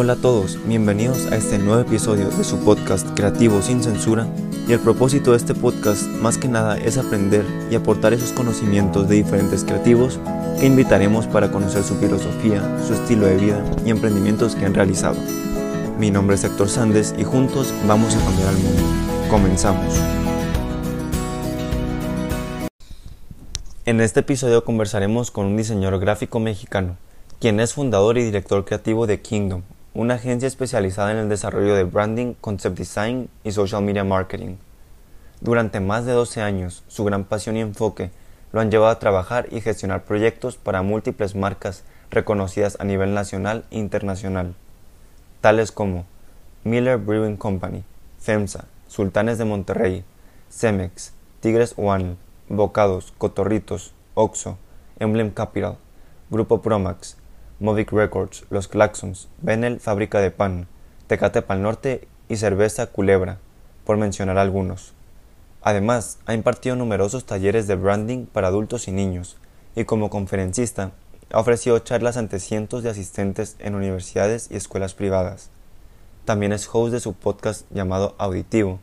Hola a todos, bienvenidos a este nuevo episodio de su podcast Creativo sin Censura y el propósito de este podcast más que nada es aprender y aportar esos conocimientos de diferentes creativos que invitaremos para conocer su filosofía, su estilo de vida y emprendimientos que han realizado. Mi nombre es Héctor Sandes y juntos vamos a cambiar al mundo. Comenzamos. En este episodio conversaremos con un diseñador gráfico mexicano, quien es fundador y director creativo de Kingdom, una agencia especializada en el desarrollo de branding, concept design y social media marketing. Durante más de 12 años, su gran pasión y enfoque lo han llevado a trabajar y gestionar proyectos para múltiples marcas reconocidas a nivel nacional e internacional, tales como Miller Brewing Company, FEMSA, Sultanes de Monterrey, Cemex, Tigres One, Bocados, Cotorritos, Oxo, Emblem Capital, Grupo Promax, Movic Records, Los Claxons, Benel Fábrica de Pan, Tecate Pal Norte y Cerveza Culebra, por mencionar algunos. Además, ha impartido numerosos talleres de branding para adultos y niños, y como conferencista ha ofrecido charlas ante cientos de asistentes en universidades y escuelas privadas. También es host de su podcast llamado Auditivo,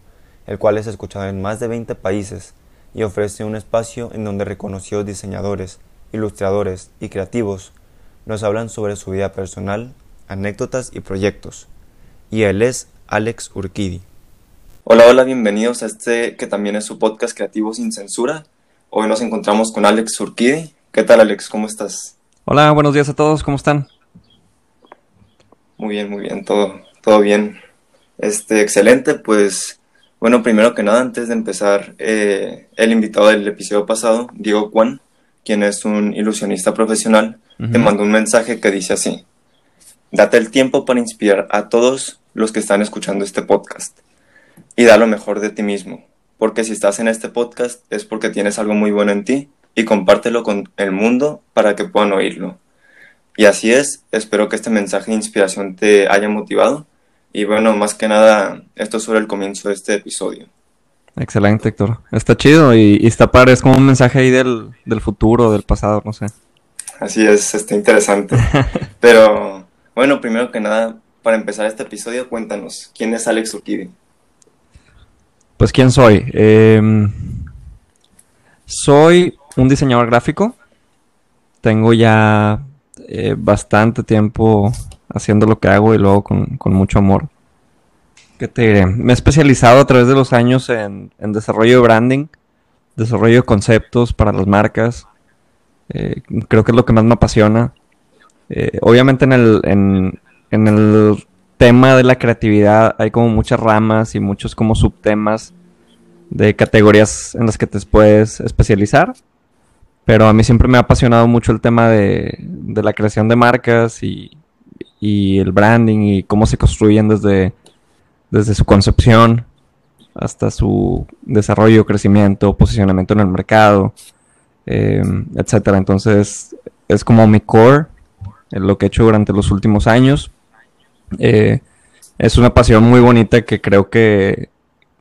el cual es escuchado en más de 20 países y ofrece un espacio en donde reconocidos diseñadores, ilustradores y creativos nos hablan sobre su vida personal, anécdotas y proyectos. Y él es Alex Urquidi. Hola, hola, bienvenidos a este que también es su podcast Creativo sin Censura. Hoy nos encontramos con Alex Urquidi. ¿Qué tal Alex? ¿Cómo estás? Hola, buenos días a todos, ¿cómo están? Muy bien, muy bien, todo, todo bien. Este, excelente, pues bueno, primero que nada, antes de empezar, eh, el invitado del episodio pasado, Diego Juan, quien es un ilusionista profesional, te mandó un mensaje que dice así, date el tiempo para inspirar a todos los que están escuchando este podcast y da lo mejor de ti mismo, porque si estás en este podcast es porque tienes algo muy bueno en ti y compártelo con el mundo para que puedan oírlo. Y así es, espero que este mensaje de inspiración te haya motivado y bueno, más que nada, esto es sobre el comienzo de este episodio. Excelente, Héctor. Está chido y, está padre, es como un mensaje ahí del, del futuro, del pasado, no sé. Así es, está interesante. Pero bueno, primero que nada, para empezar este episodio, cuéntanos, ¿quién es Alex Urquidi? Pues quién soy. Em, soy un diseñador gráfico. Tengo ya eh, bastante tiempo haciendo lo que hago y luego con, mucho amor. ¿Qué te diré? Me he especializado a través de los años en, desarrollo de branding, desarrollo de conceptos para las marcas. Eh, creo que es lo que más me apasiona. Eh, obviamente en el, en, en el tema de la creatividad hay como muchas ramas y muchos como subtemas de categorías en las que te puedes especializar. Pero a mí siempre me ha apasionado mucho el tema de, de la creación de marcas y, y el branding y cómo se construyen desde, desde su concepción hasta su desarrollo, crecimiento, posicionamiento en el mercado, em, etcétera. Entonces es como mi core, lo que he hecho durante los últimos años. Eh, es una pasión muy bonita que creo que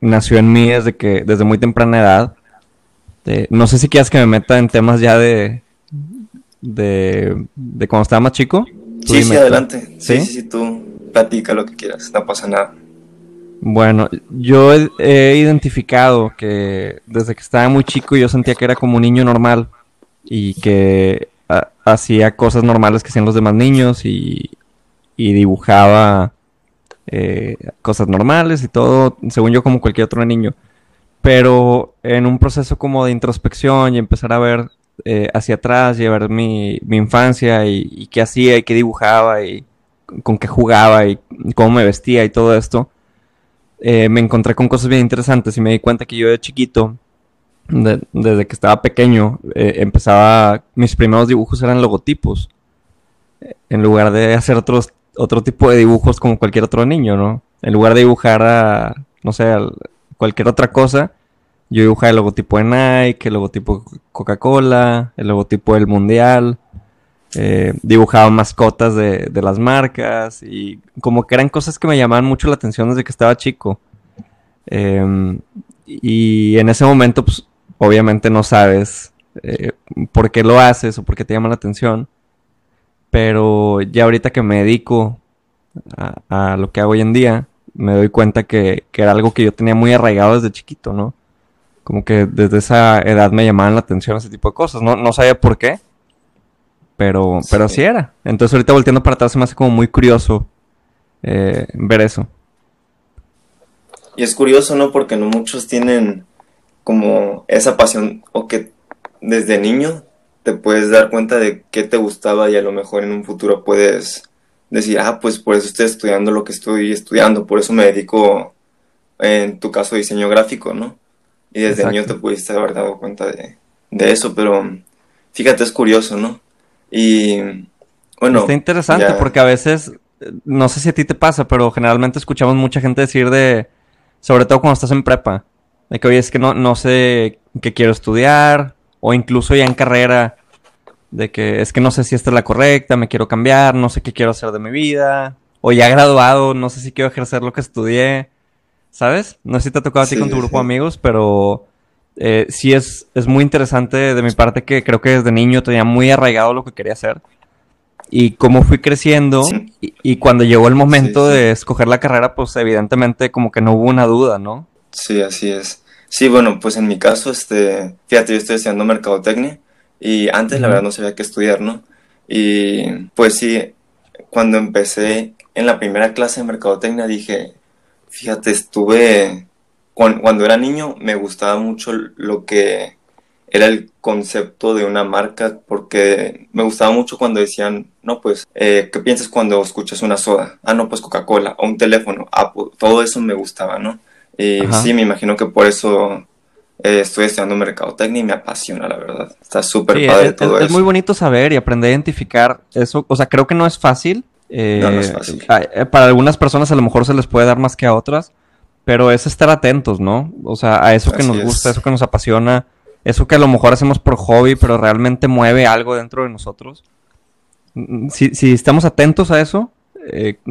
nació en mí desde que desde muy temprana edad. no sé si quieras que me meta en temas ya de de, de cuando estaba más chico. Sí, sí, adelante. ¿Sí? sí, sí, tú platica lo que quieras, no pasa nada. Bueno, yo he, identificado que desde que estaba muy chico yo sentía que era como un niño normal y que hacía cosas normales que hacían los demás niños y, dibujaba eh, cosas normales y todo, según yo como cualquier otro niño. Pero en un proceso como de introspección y empezar a ver eh, hacia atrás y ver mi, infancia y, qué hacía y qué dibujaba y con qué jugaba y cómo me vestía y todo esto, eh, me encontré con cosas bien interesantes y me di cuenta que yo de chiquito, desde que estaba pequeño, eh, empezaba, mis primeros dibujos eran logotipos, en lugar de hacer otros, otro tipo de dibujos como cualquier otro niño, ¿no? En lugar de dibujar a, no sé, cualquier otra cosa, yo dibujaba el logotipo de Nike, el logotipo de Coca-Cola, el logotipo del Mundial. Eh, dibujaba mascotas de, las marcas y como que eran cosas que me llamaban mucho la atención desde que estaba chico. Em, y en ese momento, pues, obviamente no sabes eh, por qué lo haces o por qué te llama la atención. Pero ya ahorita que me dedico a, lo que hago hoy en día, me doy cuenta que, era algo que yo tenía muy arraigado desde chiquito, ¿no? Como que desde esa edad me llamaban la atención ese tipo de cosas. No, no sabía por qué, pero, pero así era. Entonces ahorita volteando para atrás se me hace como muy curioso eh, ver eso. Y es curioso, ¿no? Porque no muchos tienen como esa pasión o que desde niño te puedes dar cuenta de qué te gustaba y a lo mejor en un futuro puedes decir, ah, pues por eso estoy estudiando lo que estoy estudiando, por eso me dedico, en tu caso, diseño gráfico, ¿no? Y desde niño te pudiste haber dado cuenta de, de, eso, pero fíjate, es curioso, ¿no? Y bueno. Está interesante porque a veces, no sé si a ti te pasa, pero generalmente escuchamos mucha gente decir de, sobre todo cuando estás en prepa, de que, oye, es que no, no sé qué quiero estudiar, o incluso ya en carrera, de que es que no sé si esta es la correcta, me quiero cambiar, no sé qué quiero hacer de mi vida, o ya graduado, no sé si quiero ejercer lo que estudié, ¿sabes? No sé si te ha tocado a ti con tu grupo de amigos, pero eh, sí es, es muy interesante de mi parte que creo que desde niño tenía muy arraigado lo que quería hacer. Y cómo fui creciendo y, cuando llegó el momento de escoger la carrera, pues evidentemente como que no hubo una duda, ¿no? Sí, así es. Sí, bueno, pues en mi caso, este, fíjate, yo estoy estudiando mercadotecnia y antes la verdad no sabía qué estudiar, ¿no? Y pues sí, cuando empecé en la primera clase de mercadotecnia dije, fíjate, estuve, cuando, era niño me gustaba mucho lo que era el concepto de una marca porque me gustaba mucho cuando decían, no, pues, eh, ¿qué piensas cuando escuchas una soda? Ah, no, pues Coca-Cola o un teléfono. Ah, pues, todo eso me gustaba, ¿no? Y sí, me imagino que por eso eh, estoy estudiando mercadotecnia y me apasiona, la verdad. Está súper padre es, todo eso. Es muy bonito saber y aprender a identificar eso. O sea, creo que no es fácil. Eh, no, no es fácil. Eh, para algunas personas a lo mejor se les puede dar más que a otras, pero es estar atentos, ¿no? O sea, a eso que nos gusta, eso que nos apasiona, eso que a lo mejor hacemos por hobby, pero realmente mueve algo dentro de nosotros. Mm, si, si estamos atentos a eso,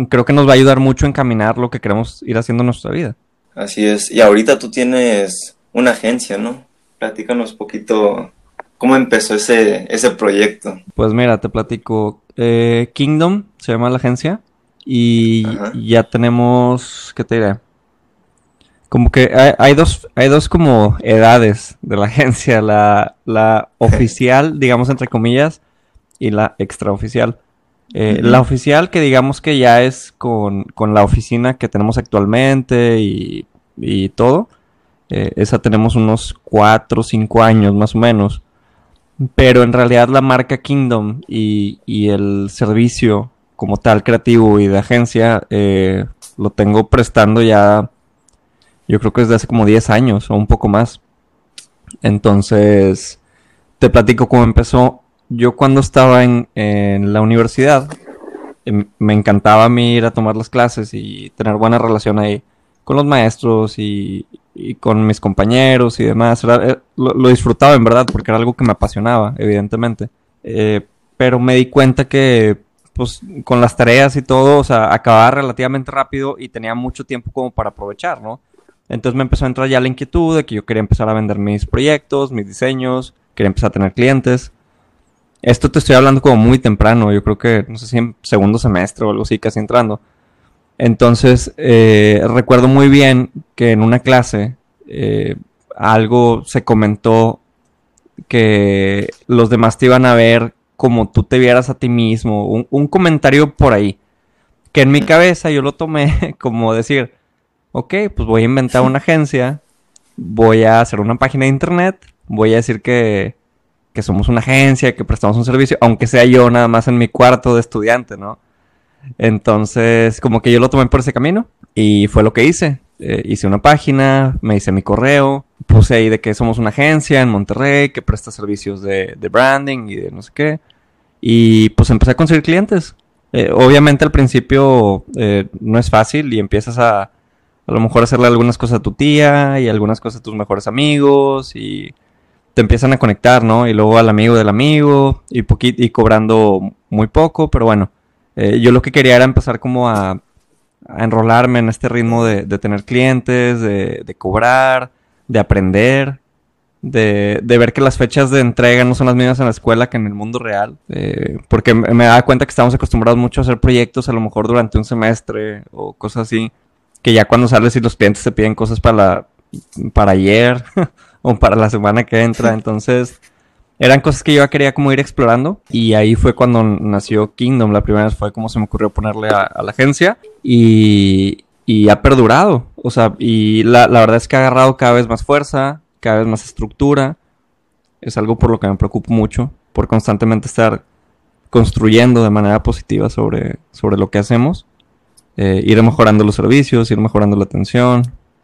creo que nos va a ayudar mucho a encaminar lo que queremos ir haciendo en nuestra vida. Así es. Y ahorita tú tienes una agencia, ¿no? Platícanos un poquito cómo empezó ese, ese proyecto. Pues mira, te platico. Eh, Kingdom se llama la agencia. Y ya tenemos, ¿qué te diré? Como que hay, dos, hay dos como edades de la agencia. La, la oficial, digamos entre comillas, y la extraoficial. Eh, La oficial que digamos que ya es con, con la oficina que tenemos actualmente y, y todo. Eh, esa tenemos unos 4 o 5 años más o menos. Pero en realidad la marca Kingdom y, y el servicio como tal creativo y de agencia eh, lo tengo prestando ya yo creo que desde hace como 10 años o un poco más. Entonces, te platico cómo empezó yo cuando estaba en, la universidad, em, me encantaba a mí ir a tomar las clases y tener buena relación ahí con los maestros y, con mis compañeros y demás. Eh, lo, disfrutaba en verdad porque era algo que me apasionaba, evidentemente. Eh, pero me di cuenta que, pues, con las tareas y todo, o sea, acababa relativamente rápido y tenía mucho tiempo como para aprovechar, ¿no? Entonces me empezó a entrar ya la inquietud de que yo quería empezar a vender mis proyectos, mis diseños, quería empezar a tener clientes. Esto te estoy hablando como muy temprano, yo creo que, no sé si en segundo semestre o algo así, casi entrando. Entonces, eh, recuerdo muy bien que en una clase eh, algo se comentó que los demás te iban a ver como tú te vieras a ti mismo, un, un comentario por ahí, que en mi cabeza yo lo tomé como decir, ok, pues voy a inventar una agencia, voy a hacer una página de internet, voy a decir que que somos una agencia, que prestamos un servicio, aunque sea yo nada más en mi cuarto de estudiante, ¿no? Entonces, como que yo lo tomé por ese camino y fue lo que hice. Eh, hice una página, me hice mi correo, puse ahí de que somos una agencia en Monterrey que presta servicios de, branding y de no sé qué. Y pues empecé a conseguir clientes. Eh, obviamente al principio eh, no es fácil y empiezas a a lo mejor hacerle algunas cosas a tu tía y algunas cosas a tus mejores amigos y te empiezan a conectar, ¿no? Y luego al amigo del amigo y, y cobrando muy poco, pero bueno, eh, yo lo que quería era empezar como a, enrolarme en este ritmo de, tener clientes, de, cobrar, de aprender. de, de, ver que las fechas de entrega no son las mismas en la escuela que en el mundo real. Eh, porque me, me daba cuenta que estamos acostumbrados mucho a hacer proyectos a lo mejor durante un semestre o cosas así. Que ya cuando sales y los clientes te piden cosas para, la, para ayer o para la semana que entra. Entonces, eran cosas que yo ya quería como ir explorando. Y ahí fue cuando nació Kingdom. La primera vez fue como se me ocurrió ponerle a, a la agencia. Y, y ha perdurado. O sea, y la, la verdad es que ha agarrado cada vez más fuerza cada vez más estructura. Es algo por lo que me preocupo mucho, por constantemente estar construyendo de manera positiva sobre, sobre lo que hacemos. Eh, ir mejorando los servicios, ir mejorando la atención,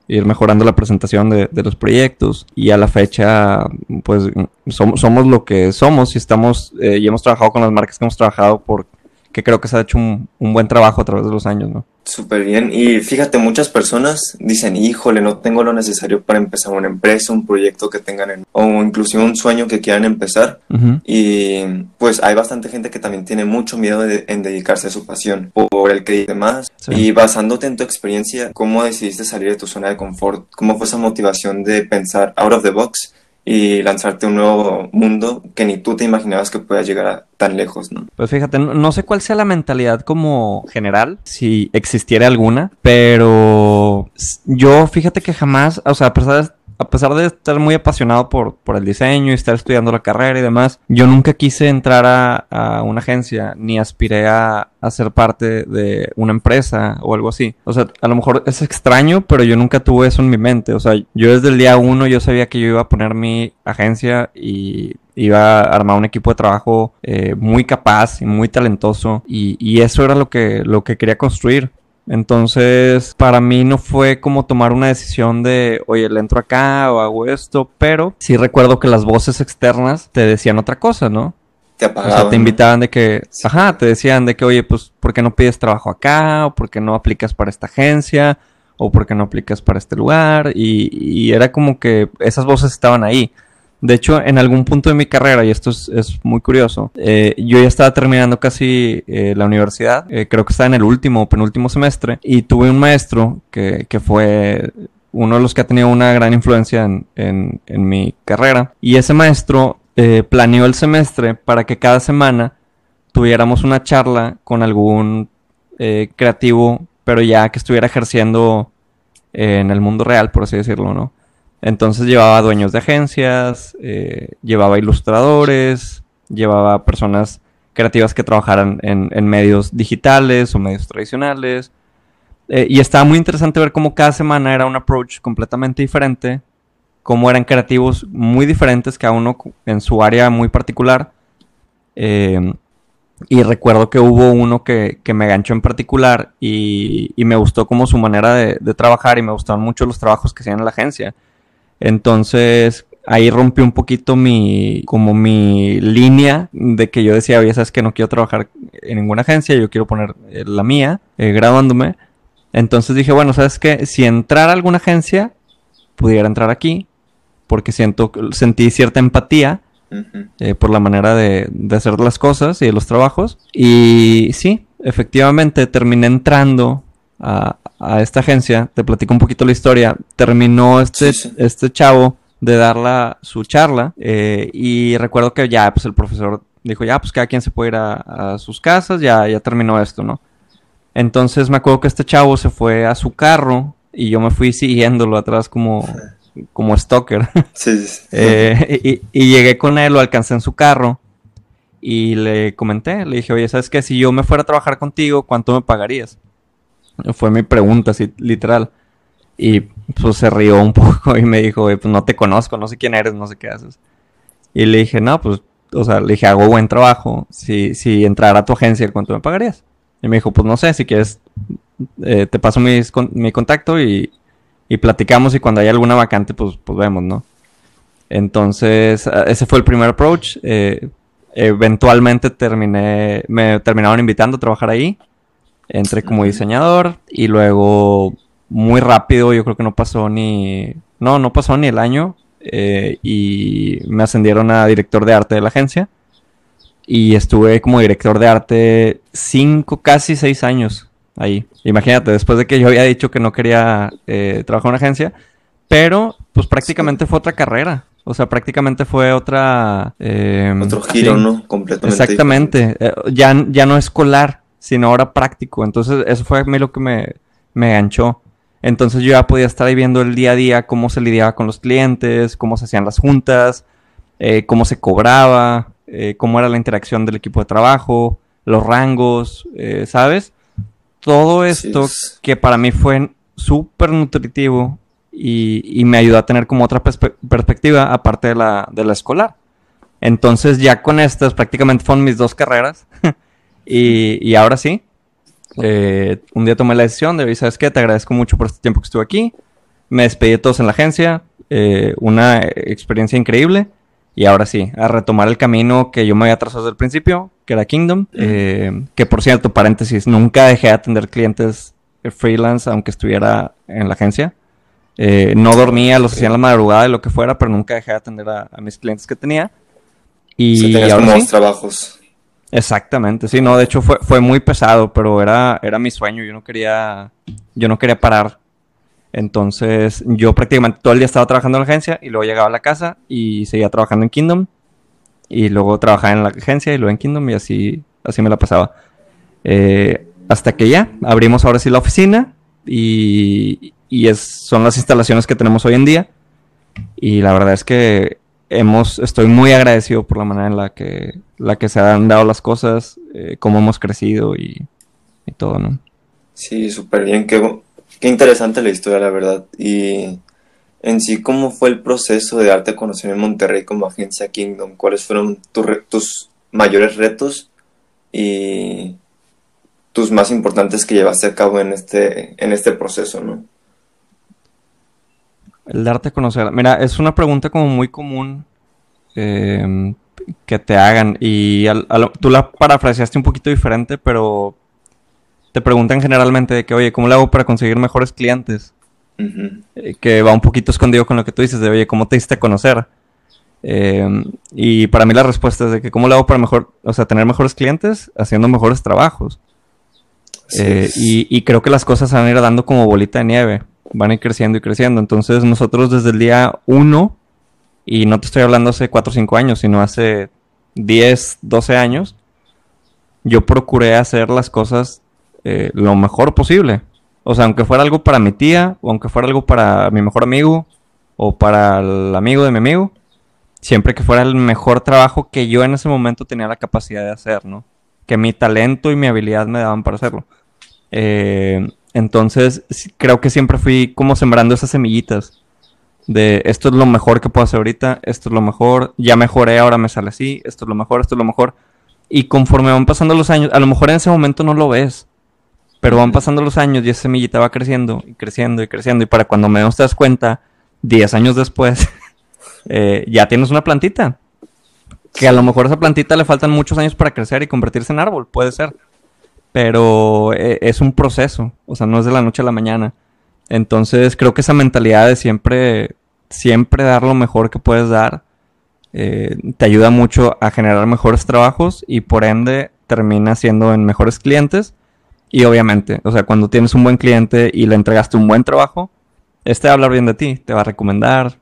ir mejorando la presentación de, de los proyectos. Y a la fecha, pues somos, somos lo que somos y estamos, eh, y hemos trabajado con las marcas que hemos trabajado por que creo que se ha hecho un, un buen trabajo a través de los años, ¿no? Súper bien. Y fíjate, muchas personas dicen, híjole, no tengo lo necesario para empezar una empresa, un proyecto que tengan, en, o inclusive un sueño que quieran empezar. Uh -huh. Y pues hay bastante gente que también tiene mucho miedo de, en dedicarse a su pasión por el que dice más. Sí. Y basándote en tu experiencia, ¿cómo decidiste salir de tu zona de confort? ¿Cómo fue esa motivación de pensar out of the box? Y lanzarte un nuevo mundo que ni tú te imaginabas que pueda llegar a tan lejos, ¿no? Pues fíjate, no, no, sé cuál sea la mentalidad como general, si existiera alguna, pero yo fíjate que jamás, o sea, a pesar a pesar de estar muy apasionado por, por el diseño y estar estudiando la carrera y demás, yo nunca quise entrar a, a una agencia ni aspiré a, a, ser parte de una empresa o algo así. O sea, a lo mejor es extraño, pero yo nunca tuve eso en mi mente. O sea, yo desde el día uno yo sabía que yo iba a poner mi agencia y iba a armar un equipo de trabajo eh, muy capaz y muy talentoso y, y, eso era lo que, lo que quería construir. Entonces, para mí no fue como tomar una decisión de, oye, le entro acá o hago esto, pero sí recuerdo que las voces externas te decían otra cosa, ¿no? Te apagaban. O sea, te invitaban de que, sí. ajá, te decían de que, oye, pues, ¿por qué no pides trabajo acá? ¿O por qué no aplicas para esta agencia? ¿O por qué no aplicas para este lugar? Y, y era como que esas voces estaban ahí. De hecho, en algún punto de mi carrera, y esto es, muy curioso, eh, yo ya estaba terminando casi eh, la universidad, eh, creo que estaba en el último o penúltimo semestre, y tuve un maestro que, fue uno de los que ha tenido una gran influencia en, en, mi carrera, y ese maestro eh, planeó el semestre para que cada semana tuviéramos una charla con algún creativo, pero ya que estuviera ejerciendo en el mundo real, por así decirlo, ¿no? Entonces llevaba dueños de agencias, eh, llevaba ilustradores, llevaba personas creativas que trabajaran en, medios digitales o medios tradicionales. Eh, y estaba muy interesante ver cómo cada semana era un approach completamente diferente, cómo eran creativos muy diferentes, cada uno en su área muy particular. Eh, y recuerdo que hubo uno que, que me ganchó en particular y, y, me gustó como su manera de, de trabajar y me gustaron mucho los trabajos que hacían en la agencia. Entonces, ahí rompió un poquito mi, como mi línea de que yo decía, oye, sabes que no quiero trabajar en ninguna agencia, yo quiero poner eh, la mía, eh, graduándome. Entonces dije, bueno, sabes que si entrara a alguna agencia, pudiera entrar aquí, porque siento, sentí cierta empatía uh -huh. eh, por la manera de, de hacer las cosas y de los trabajos. Y sí, efectivamente terminé entrando a, a, esta agencia, te platico un poquito la historia, terminó este, sí, sí. este chavo de dar la, su charla eh, y recuerdo que ya pues el profesor dijo ya pues cada quien se puede ir a, a, sus casas, ya, ya terminó esto, ¿no? Entonces me acuerdo que este chavo se fue a su carro y yo me fui siguiéndolo atrás como, como stalker. Sí, sí. eh, y, y llegué con él, lo alcancé en su carro y le comenté, le dije, oye, ¿sabes qué? Si yo me fuera a trabajar contigo, ¿cuánto me pagarías? Fue mi pregunta, así, literal. Y pues se rió un poco y me dijo, pues no te conozco, no sé quién eres, no sé qué haces. Y le dije, no, pues, o sea, le dije, hago buen trabajo. Si, si entrara a tu agencia, ¿cuánto me pagarías? Y me dijo, pues no sé, si quieres, eh, te paso mis, con, mi contacto y, y, platicamos y cuando haya alguna vacante, pues, pues vemos, ¿no? Entonces, ese fue el primer approach. Eh, eventualmente terminé, me terminaron invitando a trabajar ahí entré como diseñador y luego muy rápido, yo creo que no pasó ni, no, no pasó ni el año eh, y me ascendieron a director de arte de la agencia y estuve como director de arte cinco, casi seis años ahí. Imagínate, después de que yo había dicho que no quería eh, trabajar en una agencia, pero pues prácticamente fue otra carrera. O sea, prácticamente fue otra... Eh, Otro giro, ¿no? Completamente. Exactamente. Eh, ya, ya no escolar, sino ahora práctico. Entonces, eso fue a mí lo que me, me ganchó. Entonces yo ya podía estar ahí viendo el día a día cómo se lidiaba con los clientes, cómo se hacían las juntas, eh, cómo se cobraba, eh, cómo era la interacción del equipo de trabajo, los rangos, eh, ¿sabes? Todo esto que para mí fue súper nutritivo y, me ayudó a tener como otra perspectiva aparte de la, de la escolar. Entonces ya con estas prácticamente fueron mis dos carreras y, y ahora sí, eh, un día tomé la decisión de, ¿sabes qué? Te agradezco mucho por este tiempo que estuve aquí. Me despedí de todos en la agencia. Eh, una experiencia increíble. Y ahora sí, a retomar el camino que yo me había trazado desde el principio, que era Kingdom. Eh, que por cierto, paréntesis, nunca dejé de atender clientes freelance, aunque estuviera en la agencia. no dormía, los hacía en la madrugada y lo que fuera, pero nunca dejé de atender a, mis clientes que tenía. Y ahora sí, trabajos. Exactamente, sí, no, de hecho fue, fue muy pesado, pero era, era mi sueño, yo no quería, yo no quería parar. Entonces, yo prácticamente todo el día estaba trabajando en la agencia y luego llegaba a la casa y seguía trabajando en Kingdom. Y luego trabajaba en la agencia y luego en Kingdom y así, así me la pasaba. Eh, hasta que ya abrimos ahora sí la oficina y, y es, son las instalaciones que tenemos hoy en día. Y la verdad es que hemos, estoy muy agradecido por la manera en la que, la que se han dado las cosas, eh, cómo hemos crecido y, todo, ¿no? Sí, súper bien, qué, qué interesante la historia, la verdad. Y en sí, ¿cómo fue el proceso de darte a conocer en Monterrey como agencia Kingdom? ¿Cuáles fueron tus mayores retos y tus más importantes que llevaste a cabo en este, en este proceso, no? El darte a conocer. Mira, es una pregunta como muy común em, que te hagan. Y tú la parafraseaste un poquito diferente, pero te preguntan generalmente de que, oye, ¿cómo le hago para conseguir mejores clientes? Eh, que va un poquito escondido con lo que tú dices de, oye, ¿cómo te diste a conocer? Em, y para mí la respuesta es de que, ¿cómo le hago para mejor, o sea, tener mejores clientes haciendo mejores trabajos? Eh, y, y, creo que las cosas van a ir dando como bolita de nieve van a ir creciendo y creciendo. Entonces nosotros desde el día 1, y no te estoy hablando hace 4 o 5 años, sino hace 10, 12 años, yo procuré hacer las cosas eh, lo mejor posible. O sea, aunque fuera algo para mi tía, o aunque fuera algo para mi mejor amigo, o para el amigo de mi amigo, siempre que fuera el mejor trabajo que yo en ese momento tenía la capacidad de hacer, ¿no? Que mi talento y mi habilidad me daban para hacerlo. Eh, entonces, creo que siempre fui como sembrando esas semillitas de esto es lo mejor que puedo hacer ahorita, esto es lo mejor, ya mejoré, ahora me sale así, esto es lo mejor, esto es lo mejor. Y conforme van pasando los años, a lo mejor en ese momento no lo ves, pero van pasando los años y esa semillita va creciendo y creciendo y creciendo. Y para cuando menos te das cuenta, 10 años después, eh, ya tienes una plantita. Que a lo mejor a esa plantita le faltan muchos años para crecer y convertirse en árbol, puede ser pero eh, es un proceso, o sea, no es de la noche a la mañana. Entonces creo que esa mentalidad de siempre, siempre dar lo mejor que puedes dar, eh, te ayuda mucho a generar mejores trabajos y por ende termina siendo en mejores clientes. Y obviamente, o sea, cuando tienes un buen cliente y le entregaste un buen trabajo, este va a hablar bien de ti, te va a recomendar,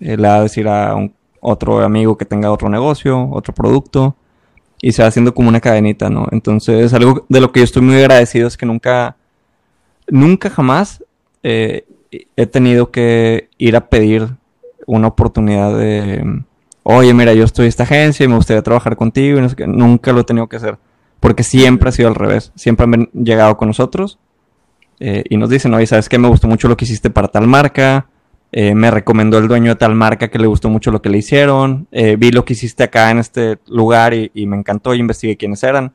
eh, le va a decir a un, otro amigo que tenga otro negocio, otro producto y se va haciendo como una cadenita, ¿no? Entonces, algo de lo que yo estoy muy agradecido es que nunca, nunca jamás eh, he tenido que ir a pedir una oportunidad de, oye, mira, yo estoy en esta agencia y me gustaría trabajar contigo y no sé qué. Nunca lo he tenido que hacer, porque siempre ha sido al revés. Siempre han llegado con nosotros eh, y nos dicen, oye, ¿sabes qué? Me gustó mucho lo que hiciste para tal marca eh, me recomendó el dueño de tal marca que le gustó mucho lo que le hicieron. Eh, vi lo que hiciste acá en este lugar y, me encantó y investigué quiénes eran.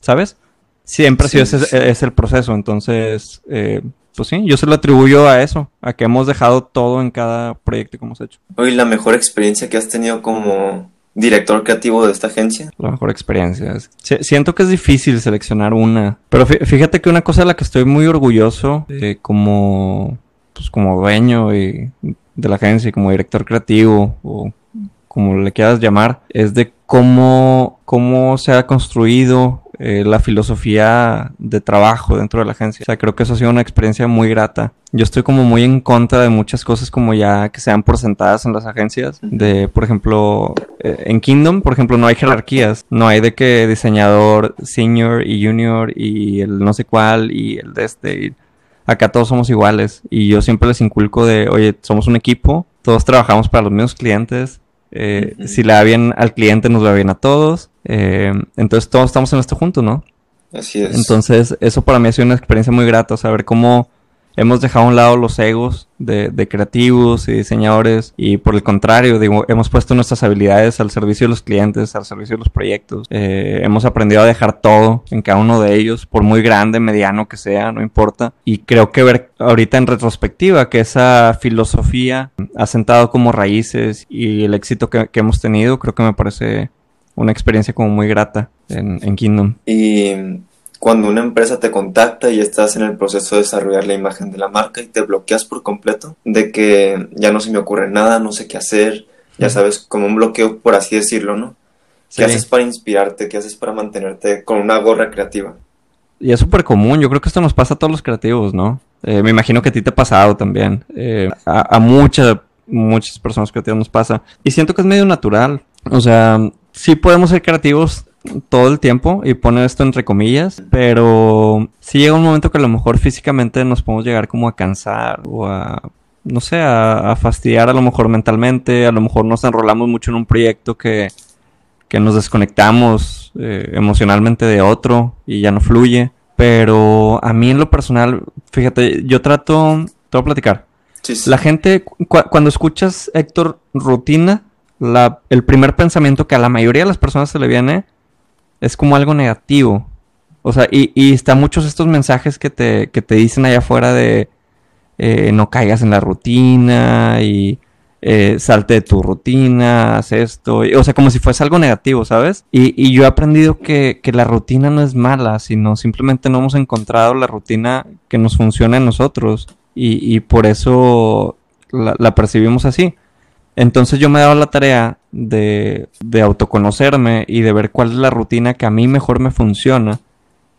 ¿Sabes? Siempre ha sido ese, es el proceso. Entonces, eh, pues sí, yo se lo atribuyo a eso, a que hemos dejado todo en cada proyecto que hemos hecho. Hoy la mejor experiencia que has tenido como director creativo de esta agencia? La mejor experiencia. siento que es difícil seleccionar una. Pero fíjate que una cosa de la que estoy muy orgulloso como pues como dueño de la agencia, como director creativo o como le quieras llamar, es de cómo, cómo se ha construido eh, la filosofía de trabajo dentro de la agencia. O sea, creo que eso ha sido una experiencia muy grata. Yo estoy como muy en contra de muchas cosas como ya que sean por sentadas en las agencias. De, por ejemplo, eh, en Kingdom, por ejemplo, no hay jerarquías. No hay de que diseñador senior y junior y el no sé cuál y el de este. acá todos somos iguales. Y yo siempre les inculco de, oye, somos un equipo, todos trabajamos para los mismos clientes eh, si le va bien al cliente, nos va bien a todos. Eh, entonces todos estamos en esto juntos, ¿no? Así es. Entonces, eso para mí ha sido una experiencia muy grata, saber cómo hemos dejado a un lado los egos de, creativos y diseñadores y por el contrario, digo, hemos puesto nuestras habilidades al servicio de los clientes, al servicio de los proyectos. Eh, hemos aprendido a dejar todo en cada uno de ellos, por muy grande, mediano que sea, no importa. Y creo que ver ahorita en retrospectiva que esa filosofía ha sentado como raíces y el éxito que, hemos tenido, creo que me parece una experiencia como muy grata en, en Kingdom. Y cuando una empresa te contacta y estás en el proceso de desarrollar la imagen de la marca y te bloqueas por completo, de que ya no se me ocurre nada, no sé qué hacer, ya sabes, como un bloqueo por así decirlo, ¿no? ¿Qué haces para inspirarte? ¿Qué haces para mantenerte con una gorra creativa? Y es súper común, yo creo que esto nos pasa a todos los creativos, ¿no? Eh, me imagino que a ti te ha pasado también. Eh, a, a muchas, muchas personas creativas nos pasa. Y siento que es medio natural. O sea, sí podemos ser creativos todo el tiempo y pone esto entre comillas, pero si llega un momento que a lo mejor físicamente nos podemos llegar como a cansar o a no sé, a, fastidiar a lo mejor mentalmente, a lo mejor nos enrolamos mucho en un proyecto que, que nos desconectamos eh, emocionalmente de otro y ya no fluye. Pero a mí en lo personal, fíjate, yo trato, te voy a platicar. La gente, cuando escuchas Héctor rutina, la, el primer pensamiento que a la mayoría de las personas se le viene es como algo negativo. O sea, y, y están muchos estos mensajes que te, que te dicen allá afuera de eh, no caigas en la rutina y eh, salte de tu rutina, haz esto. o sea, como si fuese algo negativo, ¿sabes? Y, y yo he aprendido que, que, la rutina no es mala, sino simplemente no hemos encontrado la rutina que nos funciona en nosotros. Y, y por eso la, la percibimos así. Entonces yo me he dado la tarea de, de, autoconocerme y de ver cuál es la rutina que a mí mejor me funciona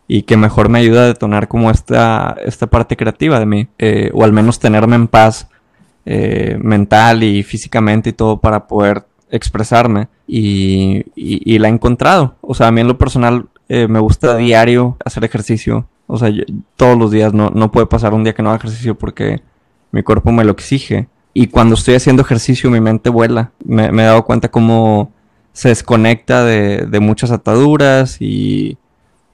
y que mejor me ayuda a detonar como esta, esta parte creativa de mí, eh, o al menos tenerme en paz eh, mental y físicamente y todo para poder expresarme y, y, la he encontrado. O sea, a mí en lo personal eh, me gusta diario hacer ejercicio. O sea, todos los días no, no puede pasar un día que no haga ejercicio porque mi cuerpo me lo exige. Y cuando estoy haciendo ejercicio mi mente vuela. Me, he dado cuenta cómo se desconecta de, de muchas ataduras y,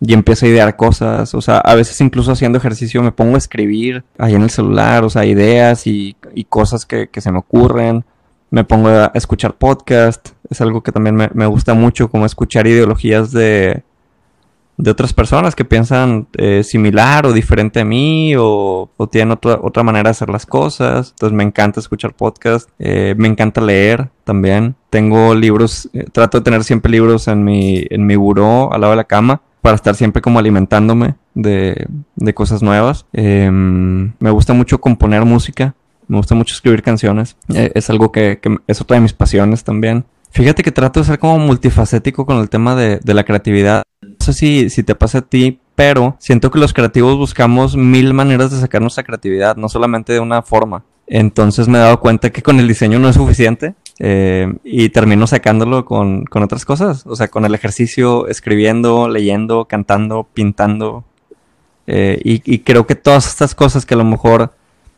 y empiezo a idear cosas. O sea, a veces incluso haciendo ejercicio me pongo a escribir ahí en el celular, o sea, ideas y, y cosas que, que, se me ocurren. Me pongo a escuchar podcast. Es algo que también me, me gusta mucho, como escuchar ideologías de, de otras personas que piensan eh, similar o diferente a mí o, tienen otra, otra manera de hacer las cosas. Entonces me encanta escuchar podcast, eh, me encanta leer también. Tengo libros, eh, trato de tener siempre libros en mi, en mi buró al lado de la cama para estar siempre como alimentándome de, de cosas nuevas. Em, me gusta mucho componer música, me gusta mucho escribir canciones. es algo que, que es otra de mis pasiones también. Fíjate que trato de ser como multifacético con el tema de, de la creatividad. Sé si, si te pasa a ti, pero siento que los creativos buscamos mil maneras de sacar nuestra creatividad, no solamente de una forma. Entonces me he dado cuenta que con el diseño no es suficiente eh, y termino sacándolo con, con, otras cosas, o sea, con el ejercicio, escribiendo, leyendo, cantando, pintando. Eh, y, y, creo que todas estas cosas que a lo mejor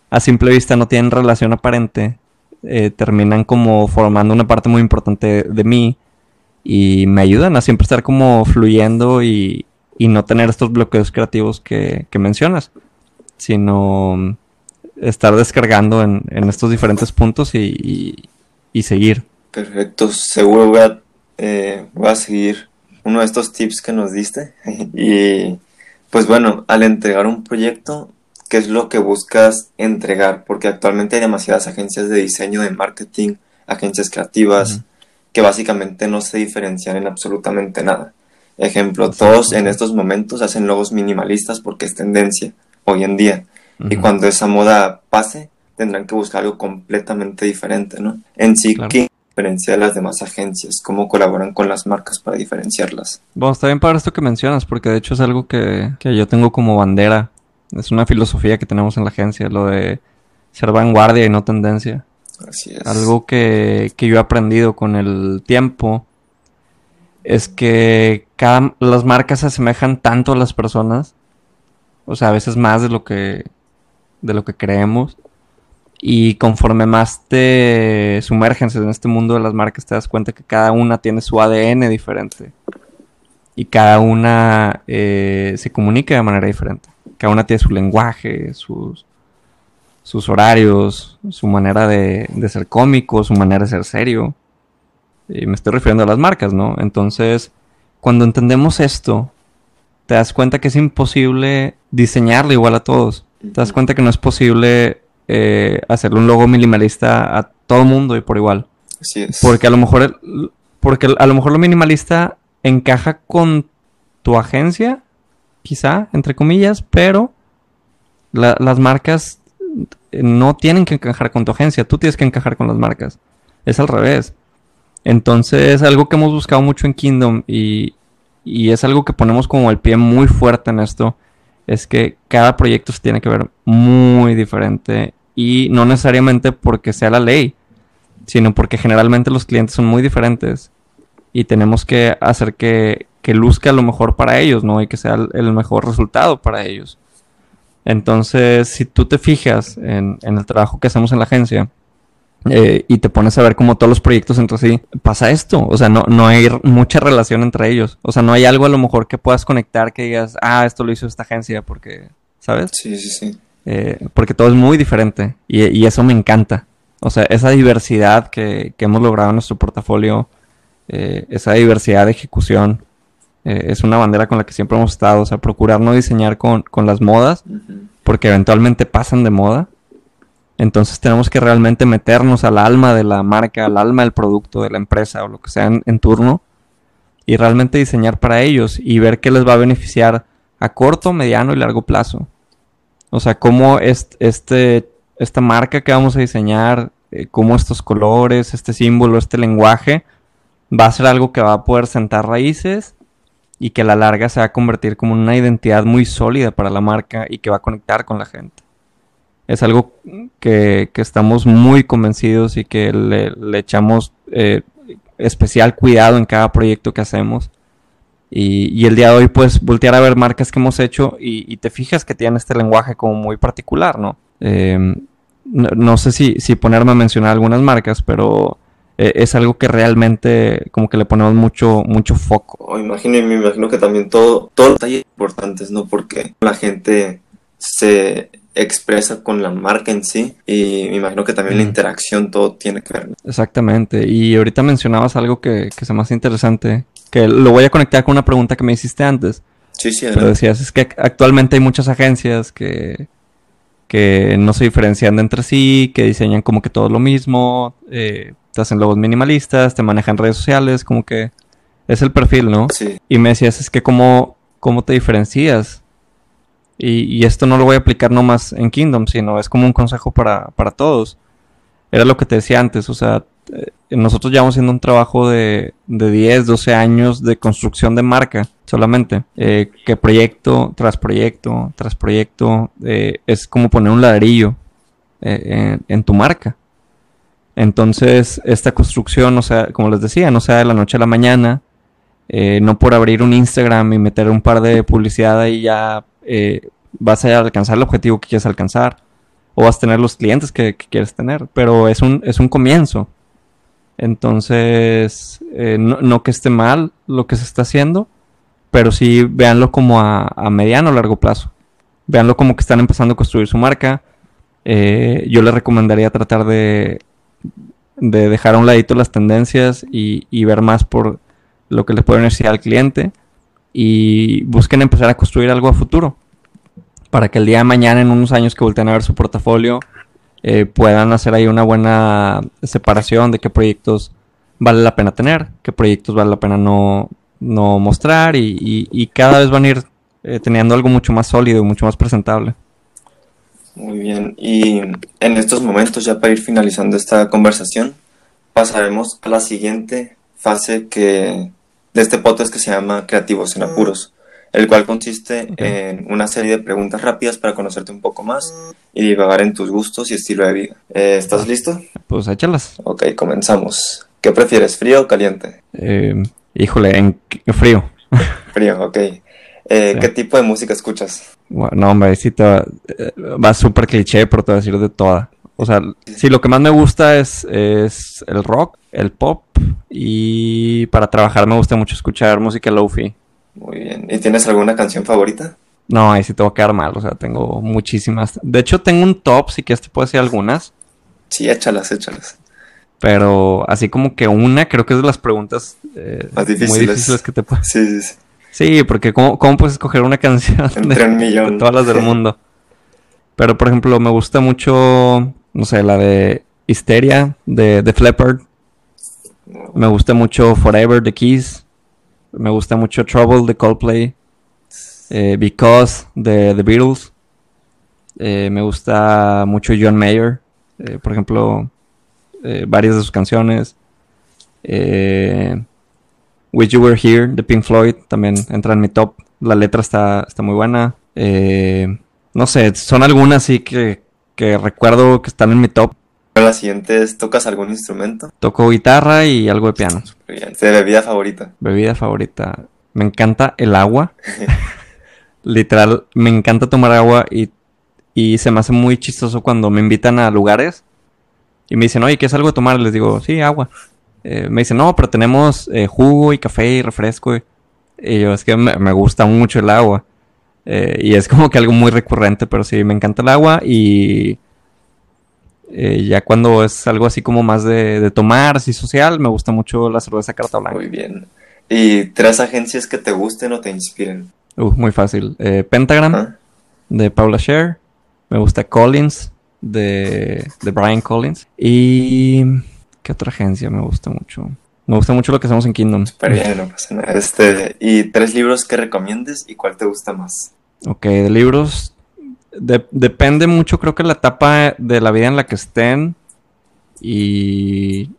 a simple vista no tienen relación aparente, eh, terminan como formando una parte muy importante de, mí y me ayudan a siempre estar como fluyendo y, no tener estos bloqueos creativos que, mencionas, sino estar descargando en, estos diferentes puntos y, seguir. Perfecto, seguro voy a, eh, voy a seguir uno de estos tips que nos diste. Y pues bueno, al entregar un proyecto qué es lo que buscas entregar, porque actualmente hay demasiadas agencias de diseño, de marketing, agencias creativas, que básicamente no se diferencian en absolutamente nada. Ejemplo, todos en estos momentos hacen logos minimalistas porque es tendencia hoy en día. Y cuando esa moda pase, tendrán que buscar algo completamente diferente, ¿no? En sí, diferencia de las demás agencias? ¿Cómo colaboran con las marcas para diferenciarlas? Bueno, está bien para esto que mencionas, porque de hecho es algo que, que yo tengo como bandera. Es una filosofía que tenemos en la agencia, lo de ser vanguardia y no tendencia. Algo que, que yo he aprendido con el tiempo es que cada, las marcas se asemejan tanto a las personas, o sea, a veces más de lo que, de lo que creemos. Y conforme más te sumerges en este mundo de las marcas, te das cuenta que cada una tiene su ADN diferente. Y cada una eh, se comunica de manera diferente. Cada una tiene su lenguaje, sus, sus horarios, su manera de, de ser cómico, su manera de ser serio. Y me estoy refiriendo a las marcas, ¿no? Entonces, cuando entendemos esto, te das cuenta que es imposible diseñarlo igual a todos. Te das cuenta que no es posible eh, hacerle un logo minimalista a todo mundo y por igual. Así es. Porque a lo mejor el- porque a lo mejor lo minimalista encaja con tu agencia, quizá, entre comillas, pero la- las marcas no tienen que encajar con tu agencia, tú tienes que encajar con las marcas. Es al revés. Entonces, algo que hemos buscado mucho en Kingdom y, y es algo que ponemos como el pie muy fuerte en esto, es que cada proyecto se tiene que ver muy diferente y no necesariamente porque sea la ley, sino porque generalmente los clientes son muy diferentes y tenemos que hacer que, que luzca lo mejor para ellos, ¿no? Y que sea el, el mejor resultado para ellos. Entonces, si tú te fijas en, en el trabajo que hacemos en la agencia, eh, y te pones a ver como todos los proyectos entre sí, pasa esto. O sea, no, no hay mucha relación entre ellos. O sea, no hay algo a lo mejor que puedas conectar que digas, ah, esto lo hizo esta agencia, porque, ¿sabes? Sí, sí, sí. Eh, porque todo es muy diferente y, y eso me encanta. O sea, esa diversidad que, que hemos logrado en nuestro portafolio, eh, esa diversidad de ejecución, eh, es una bandera con la que siempre hemos estado. O sea, procurar no diseñar con, con las modas, porque eventualmente pasan de moda. Entonces tenemos que realmente meternos al alma de la marca, al alma del producto, de la empresa o lo que sea en, en turno y realmente diseñar para ellos y ver qué les va a beneficiar a corto, mediano y largo plazo. O sea, cómo est- este, esta marca que vamos a diseñar, eh, cómo estos colores, este símbolo, este lenguaje, va a ser algo que va a poder sentar raíces y que a la larga se va a convertir como una identidad muy sólida para la marca y que va a conectar con la gente. Es algo que, que estamos muy convencidos y que le, echamos eh, especial cuidado en cada proyecto que hacemos. Y, y el día de hoy, pues, voltear a ver marcas que hemos hecho y, y te fijas que tienen este lenguaje como muy particular, ¿no? Eh, no, no sé si, si ponerme a mencionar algunas marcas, pero eh, es algo que realmente como que le ponemos mucho, mucho foco. O imagino, y me imagino que también todo, todos los detalles importantes, ¿no? Porque la gente se expresa con la marca en sí y me imagino que también la interacción todo tiene que ver. Exactamente. Y ahorita mencionabas algo que, que se me hace interesante, que lo voy a conectar con una pregunta que me hiciste antes. Sí, sí, Pero adelante. decías, es que actualmente hay muchas agencias que, que no se diferencian de entre sí, que diseñan como que todo lo mismo, eh, te hacen logos minimalistas, te manejan redes sociales, como que es el perfil, ¿no? Sí, Y me decías, es que cómo, cómo te diferencias. Y, y esto no lo voy a aplicar nomás en Kingdom, sino es como un consejo para, para todos. Era lo que te decía antes, o sea, eh, nosotros llevamos haciendo un trabajo de, de 10, 12 años de construcción de marca solamente. Eh, que proyecto tras proyecto tras proyecto eh, es como poner un ladrillo eh, en, en tu marca. Entonces, esta construcción, o sea, como les decía, no sea de la noche a la mañana, eh, no por abrir un Instagram y meter un par de publicidad ahí ya eh, vas a alcanzar el objetivo que quieres alcanzar o vas a tener los clientes que, quieres tener, pero es un, es un comienzo. Entonces, eh, no, que esté mal lo que se está haciendo, pero sí véanlo como a, a mediano o largo plazo. Véanlo como que están empezando a construir su marca. Yo les recomendaría tratar de, de dejar a un ladito las tendencias y, y ver más por lo que les puede beneficiar al cliente y busquen empezar a construir algo a futuro para que el día de mañana, en unos años que volteen a ver su portafolio, eh, puedan hacer ahí una buena separación de qué proyectos vale la pena tener, qué proyectos vale la pena no, no mostrar y, y- cada vez van a ir eh, teniendo algo mucho más sólido y mucho más presentable. Muy bien. Y en estos momentos, ya para ir finalizando esta conversación, pasaremos a la siguiente fase que de este podcast que se llama Creativos en Apuros, el cual consiste en una serie de preguntas rápidas para conocerte un poco más y divagar en tus gustos y estilo de vida. Eh, ¿Estás listo? Pues échalas. Ok, comenzamos. ¿Qué prefieres, frío o caliente? Eh, híjole, en frío. Frío, ok. Eh, Sí. ¿Qué tipo de música escuchas? Bueno, No, hombre, sí te va, eh, va súper cliché, pero te voy a decir de toda. O sea, sí, lo que más me gusta es, es el rock, el pop y para trabajar me gusta mucho escuchar música lofi. Muy bien. ¿Y tienes alguna canción favorita? No, ahí sí te voy a quedar mal, o sea, tengo muchísimas. De hecho, tengo un top, si quieres te puedo decir algunas, Sí, échalas, échalas. pero así como que una creo que es de las preguntas eh, Más muy difíciles. difíciles que te puedo... Sí, sí, sí. Sí, porque ¿cómo, cómo puedes escoger una canción de, Entre un millón. de todas las del mundo? Pero, por ejemplo, me gusta mucho, no sé, la de Hysteria, de The Leppard. Me gusta mucho Forever, de Kiss. Me gusta mucho Trouble, de Coldplay. eh, Because, de The Beatles. Eh, me gusta mucho John Mayer. eh, por ejemplo, eh, varias de sus canciones. Eh, Wish You Were Here, de Pink Floyd, también entra en mi top. La letra está, está muy buena. Eh, no sé, son algunas sí que, que recuerdo que están en mi top. La siguiente es, ¿tocas algún instrumento? Toco guitarra y algo de piano. Bien. ¿De bebida favorita? Bebida favorita. Me encanta el agua. Literal, me encanta tomar agua y, y se me hace muy chistoso cuando me invitan a lugares y me dicen, oye, ¿qué es algo de tomar? Les digo, sí, agua. Eh, me dicen, no, pero tenemos eh, jugo y café y refresco. Y, y yo, es que me, me gusta mucho el agua. Eh, y es como que algo muy recurrente, pero sí, me encanta el agua y ya cuando es algo así como más de, de tomar, así social, me gusta mucho la cerveza carta blanca. Muy bien. ¿Y tres agencias que te gusten o te inspiren? Uh, muy fácil. Pentagram ¿Ah? de Paula Scher. Me gusta Collins de, de Brian Collins. Y. ¿Qué otra agencia me gusta mucho? Me gusta mucho lo que hacemos en Kingdom. Bien, no pasa nada. Este, ¿y tres libros que recomiendes y cuál te gusta más? Ok, de libros. de- depende mucho, creo que la etapa de la vida en la que estén. Y.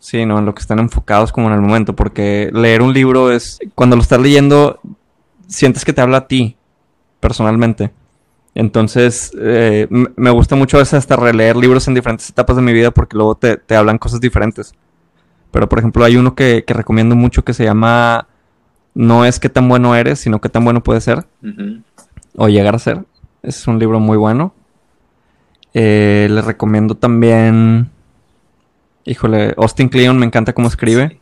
Sí, no, en lo que están enfocados como en el momento. Porque leer un libro es. Cuando lo estás leyendo, sientes que te habla a ti, personalmente. Entonces, eh, me gusta mucho a veces hasta releer libros en diferentes etapas de mi vida porque luego te, te hablan cosas diferentes. Pero, por ejemplo, hay uno que, que recomiendo mucho que se llama No es qué tan bueno eres, sino qué tan bueno puedes ser o llegar a ser. Es un libro muy bueno. Eh, les recomiendo también. Híjole, Austin Kleon me encanta cómo escribe.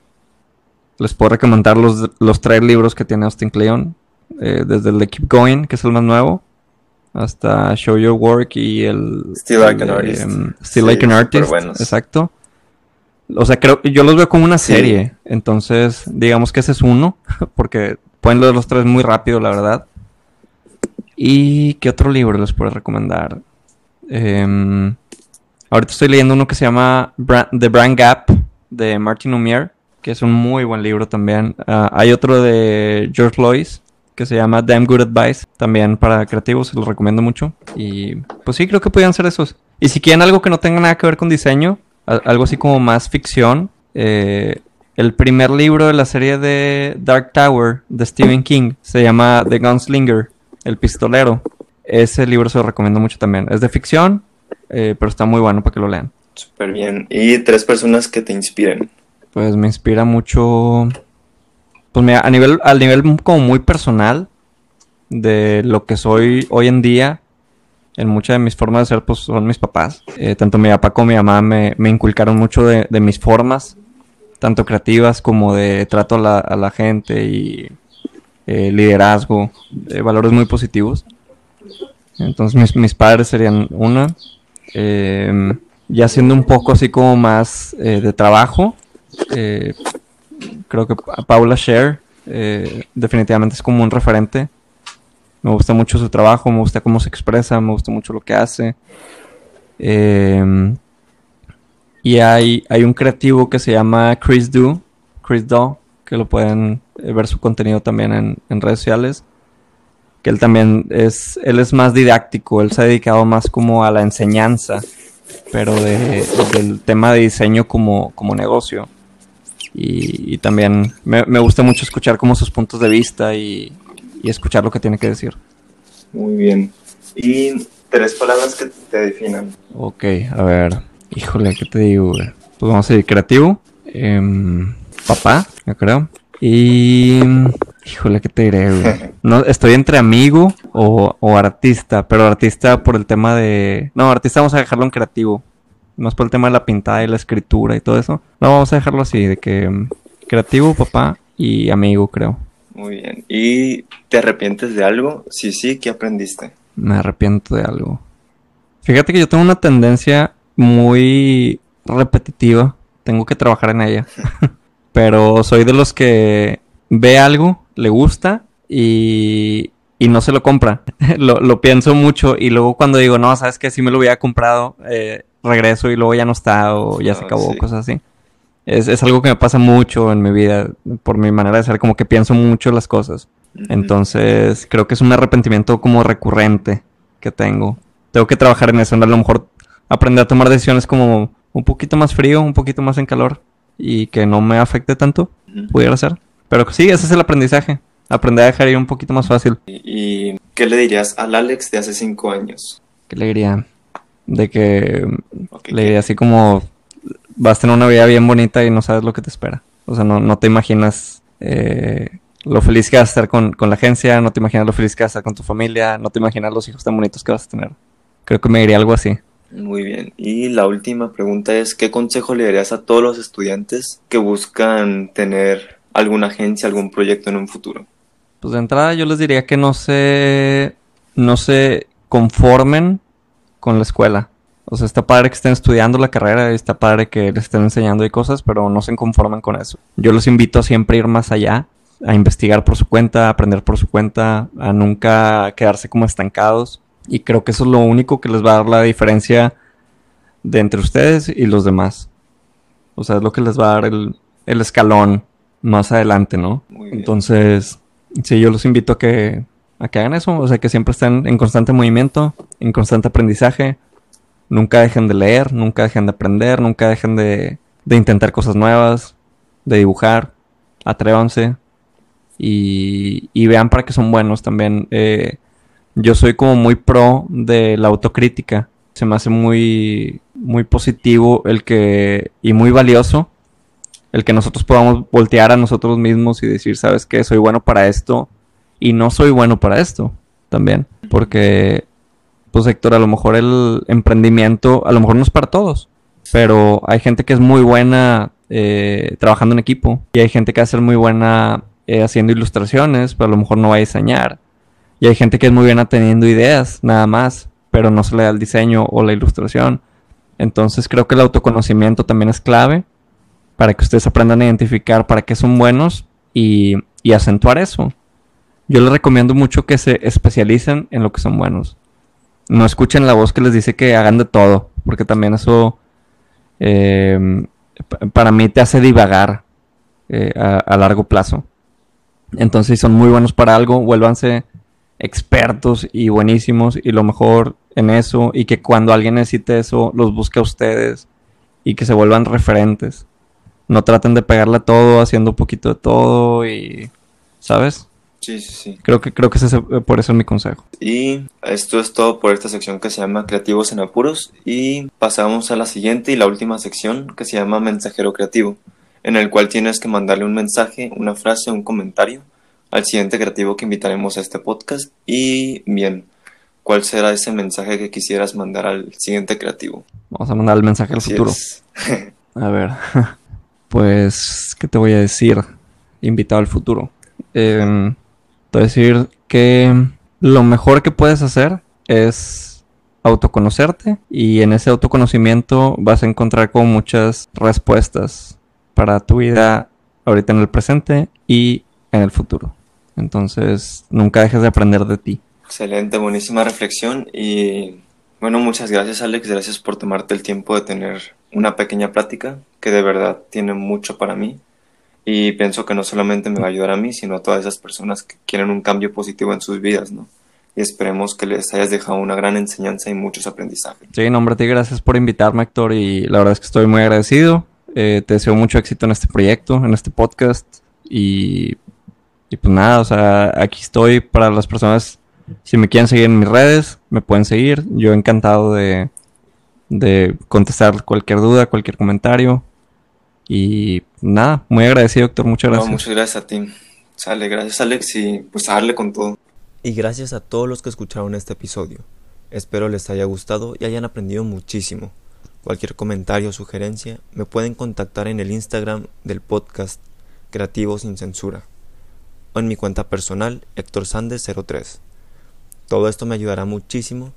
Les puedo recomendar los, los tres libros que tiene Austin Kleon. eh, desde el de Keep Going, que es el más nuevo, hasta Show Your Work y el. Still Like an Artist. em, Still Sí, Like an Artist. Exacto. O sea, creo yo los veo como una Sí. serie. Entonces, digamos que ese es uno. Porque pueden leer los tres muy rápido, la verdad. ¿Y qué otro libro les puedo recomendar? Em, ahorita estoy leyendo uno que se llama The Brand Gap de Martin Lumiere, que es un muy buen libro también. Ah, hay otro de George Lois que se llama Damn Good Advice, también para creativos, se los recomiendo mucho. Y pues sí, creo que podrían ser esos. Y si quieren algo que no tenga nada que ver con diseño, algo así como más ficción, eh, el primer libro de la serie de Dark Tower de Stephen King se llama The Gunslinger, el pistolero. Ese libro se lo recomiendo mucho también. Es de ficción, eh, pero está muy bueno para que lo lean. Súper bien. ¿Y tres personas que te inspiren? Pues me inspira mucho. Pues mira, a nivel, al nivel como muy personal de lo que soy hoy en día, en muchas de mis formas de ser, pues son mis papás. Eh, tanto mi papá como mi mamá me, inculcaron mucho de, mis formas, tanto creativas como de trato a la, gente y eh, liderazgo, eh, valores muy positivos. Entonces mis, mis padres serían una. Ya siendo un poco así como más de trabajo, creo que Pa- Paula Scher eh, definitivamente es como un referente. Me gusta mucho su trabajo, me gusta cómo se expresa, me gusta mucho lo que hace. Eh, y hay, hay un creativo que se llama Chris Do, Chris Do, que lo pueden eh, ver su contenido también en, en redes sociales. Que él también es, él es más didáctico, él se ha dedicado más como a la enseñanza pero de, del tema de diseño como, como negocio. Y, también me, me, gusta mucho escuchar como sus puntos de vista y, y, escuchar lo que tiene que decir. Muy bien. ¿Y tres palabras que te definan? Ok, a ver. Híjole, ¿qué te digo? Pues vamos a ir creativo. Em, papá, yo creo. Y. Híjole, ¿qué te diré, güey? No, estoy entre amigo o, o, artista, pero artista por el tema de. No, artista vamos a dejarlo en creativo. Más por el tema de la pintada y la escritura y todo eso. No, vamos a dejarlo así, de que mm, creativo, papá y amigo, creo. Muy bien. ¿Y te arrepientes de algo? Sí, sí, ¿qué aprendiste? Me arrepiento de algo. Fíjate que yo tengo una tendencia muy repetitiva. Tengo que trabajar en ella. Pero soy de los que ve algo, le gusta y, y no se lo compra. lo, lo, pienso mucho y luego cuando digo, no, sabes que si me lo hubiera comprado, eh, regreso y luego ya no está o ya se ah, acabó, cosas así. Es, es, algo que me pasa mucho en mi vida, por mi manera de ser, como que pienso mucho las cosas. Entonces, creo que es un arrepentimiento como recurrente que tengo. Tengo que trabajar en eso, a lo mejor aprender a tomar decisiones como un poquito más frío, un poquito más en calor y que no me afecte tanto, pudiera ser. Pero sí, ese es el aprendizaje. Aprender a dejar ir un poquito más fácil. ¿Y qué le dirías al Alex de hace cinco años? ¿Qué le diría? De que le diría así como vas a tener una vida bien bonita y no sabes lo que te espera. O sea, no, no te imaginas eh, lo feliz que vas a estar con, con, la agencia, no te imaginas lo feliz que vas a estar con tu familia, no te imaginas los hijos tan bonitos que vas a tener. Creo que me diría algo así. Muy bien. Y la última pregunta es, ¿qué consejo le darías a todos los estudiantes que buscan tener alguna agencia, algún proyecto en un futuro? Pues de entrada yo les diría que no se, no se conformen con la escuela. O sea, está padre que estén estudiando la carrera, está padre que les estén enseñando y cosas, pero no se conformen con eso. Yo los invito a siempre ir más allá, a investigar por su cuenta, a aprender por su cuenta, a nunca quedarse como estancados. Y creo que eso es lo único que les va a dar la diferencia de entre ustedes y los demás. O sea, es lo que les va a dar el, el escalón más adelante, ¿no? Entonces, sí, yo los invito a que, a que hagan eso, o sea, que siempre estén en constante movimiento, en constante aprendizaje Nunca dejen de leer, nunca dejen de aprender, nunca dejen de, de intentar cosas nuevas, de dibujar, atrévanse y, vean para qué son buenos también. Eh, yo soy como muy pro de la autocrítica. Se me hace muy, muy positivo el que, y muy valioso, el que nosotros podamos voltear a nosotros mismos y decir, sabes qué, soy bueno para esto y no soy bueno para esto también. Porque pues Héctor, a lo mejor el emprendimiento, a lo mejor no es para todos, pero hay gente que es muy buena eh, trabajando en equipo y hay gente que va a ser muy buena eh, haciendo ilustraciones, pero a lo mejor no va a diseñar. Y hay gente que es muy buena teniendo ideas, nada más, pero no se le da el diseño o la ilustración. Entonces creo que el autoconocimiento también es clave para que ustedes aprendan a identificar para qué son buenos y, y acentuar eso. Yo les recomiendo mucho que se especialicen en lo que son buenos no escuchen la voz que les dice que hagan de todo, porque también eso em, para mí te hace divagar eh, a, largo plazo. Entonces, si son muy buenos para algo, vuélvanse expertos y buenísimos y lo mejor en eso y que cuando alguien necesite eso los busque a ustedes y que se vuelvan referentes. No traten de pegarle a todo haciendo un poquito de todo y, ¿sabes? Sí, sí, sí. Creo que, creo que ese, por eso es mi consejo. Y esto es todo por esta sección que se llama Creativos en Apuros. Y pasamos a la siguiente y la última sección que se llama Mensajero Creativo, en el cual tienes que mandarle un mensaje, una frase, un comentario al siguiente creativo que invitaremos a este podcast. Y bien, ¿cuál será ese mensaje que quisieras mandar al siguiente creativo? Vamos a mandar el mensaje al futuro. a ver, pues, ¿qué te voy a decir? Invitado al futuro. Eh, decir que lo mejor que puedes hacer es autoconocerte y en ese autoconocimiento vas a encontrar como muchas respuestas para tu vida ahorita en el presente y en el futuro. Entonces, nunca dejes de aprender de ti. Excelente, buenísima reflexión y bueno, muchas gracias Alex, gracias por tomarte el tiempo de tener una pequeña plática que de verdad tiene mucho para mí y pienso que no solamente me va a ayudar a mí, sino a todas esas personas que quieren un cambio positivo en sus vidas, ¿no? y esperemos que les hayas dejado una gran enseñanza y muchos aprendizajes. Sí, nombre ti, gracias por invitarme, Héctor, y la verdad es que estoy muy agradecido. Eh, te deseo mucho éxito en este proyecto, en este podcast, y, y pues nada, o sea, aquí estoy para las personas, si me quieren seguir en mis redes, me pueden seguir. Yo encantado de, de contestar cualquier duda, cualquier comentario. Y nada, muy agradecido, doctor. Muchas gracias. No, muchas gracias a ti. Sale, gracias Alex y pues a darle con todo. Y gracias a todos los que escucharon este episodio. Espero les haya gustado y hayan aprendido muchísimo. Cualquier comentario o sugerencia me pueden contactar en el Instagram del podcast Creativo sin Censura o en mi cuenta personal Héctor Sandes 03. Todo esto me ayudará muchísimo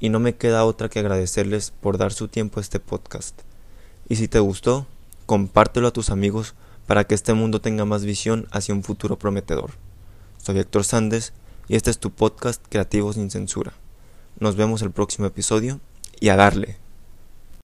y no me queda otra que agradecerles por dar su tiempo a este podcast. Y si te gustó, compártelo a tus amigos para que este mundo tenga más visión hacia un futuro prometedor. Soy Héctor Sandes y este es tu podcast Creativo sin Censura. Nos vemos el próximo episodio y a darle.